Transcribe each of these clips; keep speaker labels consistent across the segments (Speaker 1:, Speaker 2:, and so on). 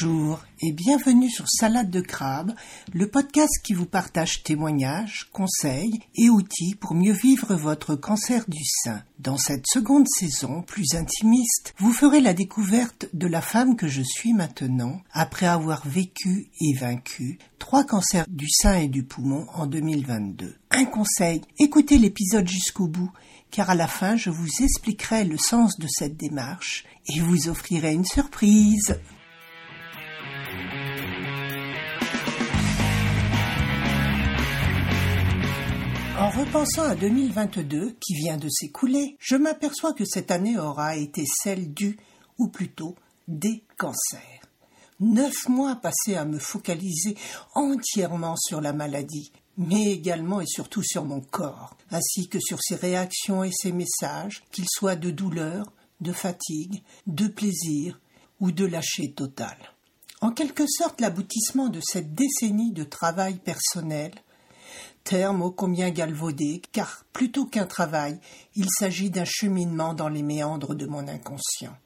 Speaker 1: Bonjour et bienvenue sur Salade de crabe, le podcast qui vous partage témoignages, conseils et outils pour mieux vivre votre cancer du sein. Dans cette seconde saison, plus intimiste, vous ferez la découverte de la femme que je suis maintenant, après avoir vécu et vaincu trois cancers du sein et du poumon en 2022. Un conseil, écoutez l'épisode jusqu'au bout, car à la fin je vous expliquerai le sens de cette démarche et vous offrirai une surprise. Repensant à 2022 qui vient de s'écouler, je m'aperçois que cette année aura été celle du, ou plutôt des cancers. Neuf mois passés à me focaliser entièrement sur la maladie, mais également et surtout sur mon corps, ainsi que sur ses réactions et ses messages, qu'ils soient de douleur, de fatigue, de plaisir ou de lâcher total. En quelque sorte l'aboutissement de cette décennie de travail personnel, terme ô combien galvaudé, car plutôt qu'un travail, il s'agit d'un cheminement dans les méandres de mon inconscient.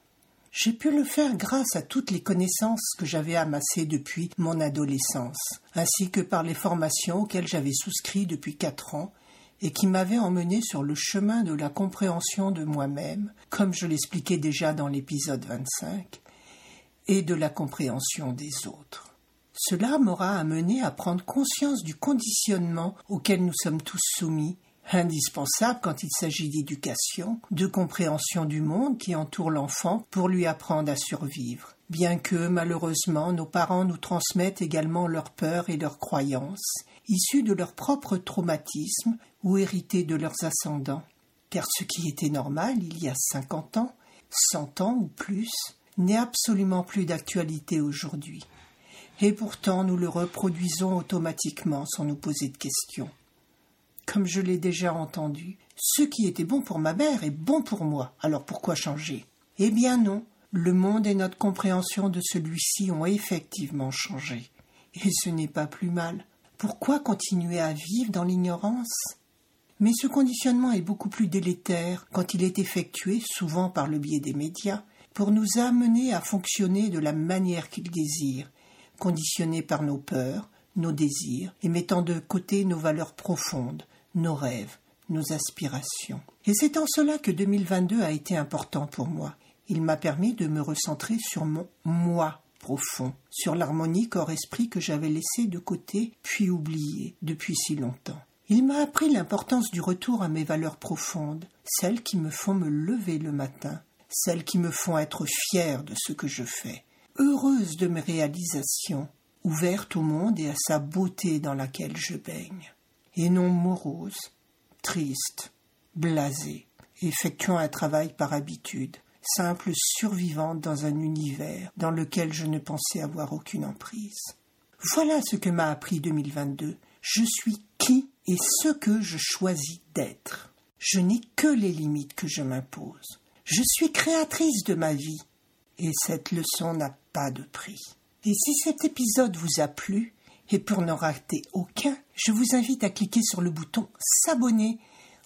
Speaker 1: J'ai pu le faire grâce à toutes les connaissances que j'avais amassées depuis mon adolescence, ainsi que par les formations auxquelles j'avais souscrit depuis quatre ans et qui m'avaient emmené sur le chemin de la compréhension de moi-même, comme je l'expliquais déjà dans l'épisode 25, et de la compréhension des autres. Cela m'aura amené à prendre conscience du conditionnement auquel nous sommes tous soumis, indispensable quand il s'agit d'éducation, de compréhension du monde qui entoure l'enfant pour lui apprendre à survivre. Bien que, malheureusement, nos parents nous transmettent également leurs peurs et leurs croyances, issues de leur propre traumatisme ou hérités de leurs ascendants. Car ce qui était normal il y a cinquante ans, cent ans ou plus, n'est absolument plus d'actualité aujourd'hui et pourtant nous le reproduisons automatiquement sans nous poser de questions. Comme je l'ai déjà entendu, ce qui était bon pour ma mère est bon pour moi, alors pourquoi changer? Eh bien non, le monde et notre compréhension de celui-ci ont effectivement changé. Et ce n'est pas plus mal. Pourquoi continuer à vivre dans l'ignorance? Mais ce conditionnement est beaucoup plus délétère quand il est effectué, souvent par le biais des médias, pour nous amener à fonctionner de la manière qu'ils désirent, conditionnés par nos peurs, nos désirs, et mettant de côté nos valeurs profondes, nos rêves, nos aspirations. Et c'est en cela que 2022 a été important pour moi. Il m'a permis de me recentrer sur mon moi profond, sur l'harmonie corps-esprit que j'avais laissé de côté puis oublié depuis si longtemps. Il m'a appris l'importance du retour à mes valeurs profondes, celles qui me font me lever le matin, celles qui me font être fière de ce que je fais, heureuse de mes réalisations, ouverte au monde et à sa beauté dans laquelle je baigne, et non morose, triste, blasée, effectuant un travail par habitude, simple survivante dans un univers dans lequel je ne pensais avoir aucune emprise. Voilà ce que m'a appris 2022. Je suis qui et ce que je choisis d'être. Je n'ai que les limites que je m'impose. Je suis créatrice de ma vie. Et cette leçon n'a pas de prix. Et si cet épisode vous a plu, et pour n'en rater aucun, je vous invite à cliquer sur le bouton S'abonner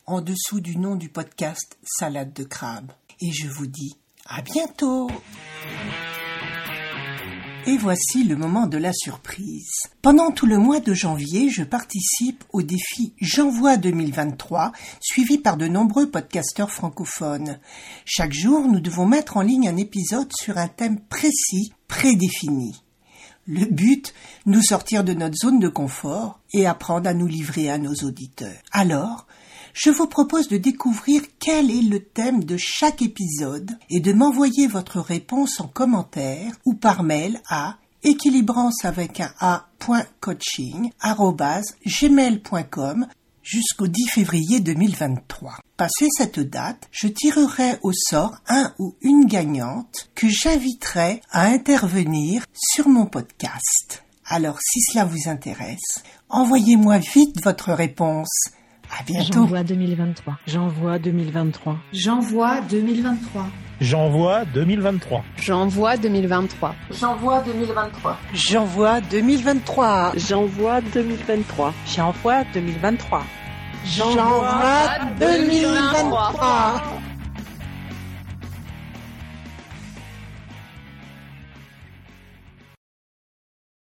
Speaker 1: en dessous du nom du podcast Salade de crabe. Et je vous dis à bientôt et voici le moment de la surprise. Pendant tout le mois de janvier, je participe au défi J'envoie 2023, suivi par de nombreux podcasteurs francophones. Chaque jour, nous devons mettre en ligne un épisode sur un thème précis, prédéfini. Le but, nous sortir de notre zone de confort et apprendre à nous livrer à nos auditeurs. Alors, je vous propose de découvrir quel est le thème de chaque épisode et de m'envoyer votre réponse en commentaire ou par mail à équilibrance avec un a.coaching.gmail.com jusqu'au 10 février 2023. Passé cette date, je tirerai au sort un ou une gagnante que j'inviterai à intervenir sur mon podcast. Alors si cela vous intéresse, envoyez-moi vite votre réponse à bientôt.
Speaker 2: J'envoie 2023. J'envoie 2023.
Speaker 3: J'envoie 2023.
Speaker 4: J'envoie 2023.
Speaker 5: J'envoie 2023.
Speaker 3: J'envoie 2023.
Speaker 1: J'envoie 2023.
Speaker 2: J'envoie 2023.
Speaker 1: J'envoie 2023. J'envoie 2023.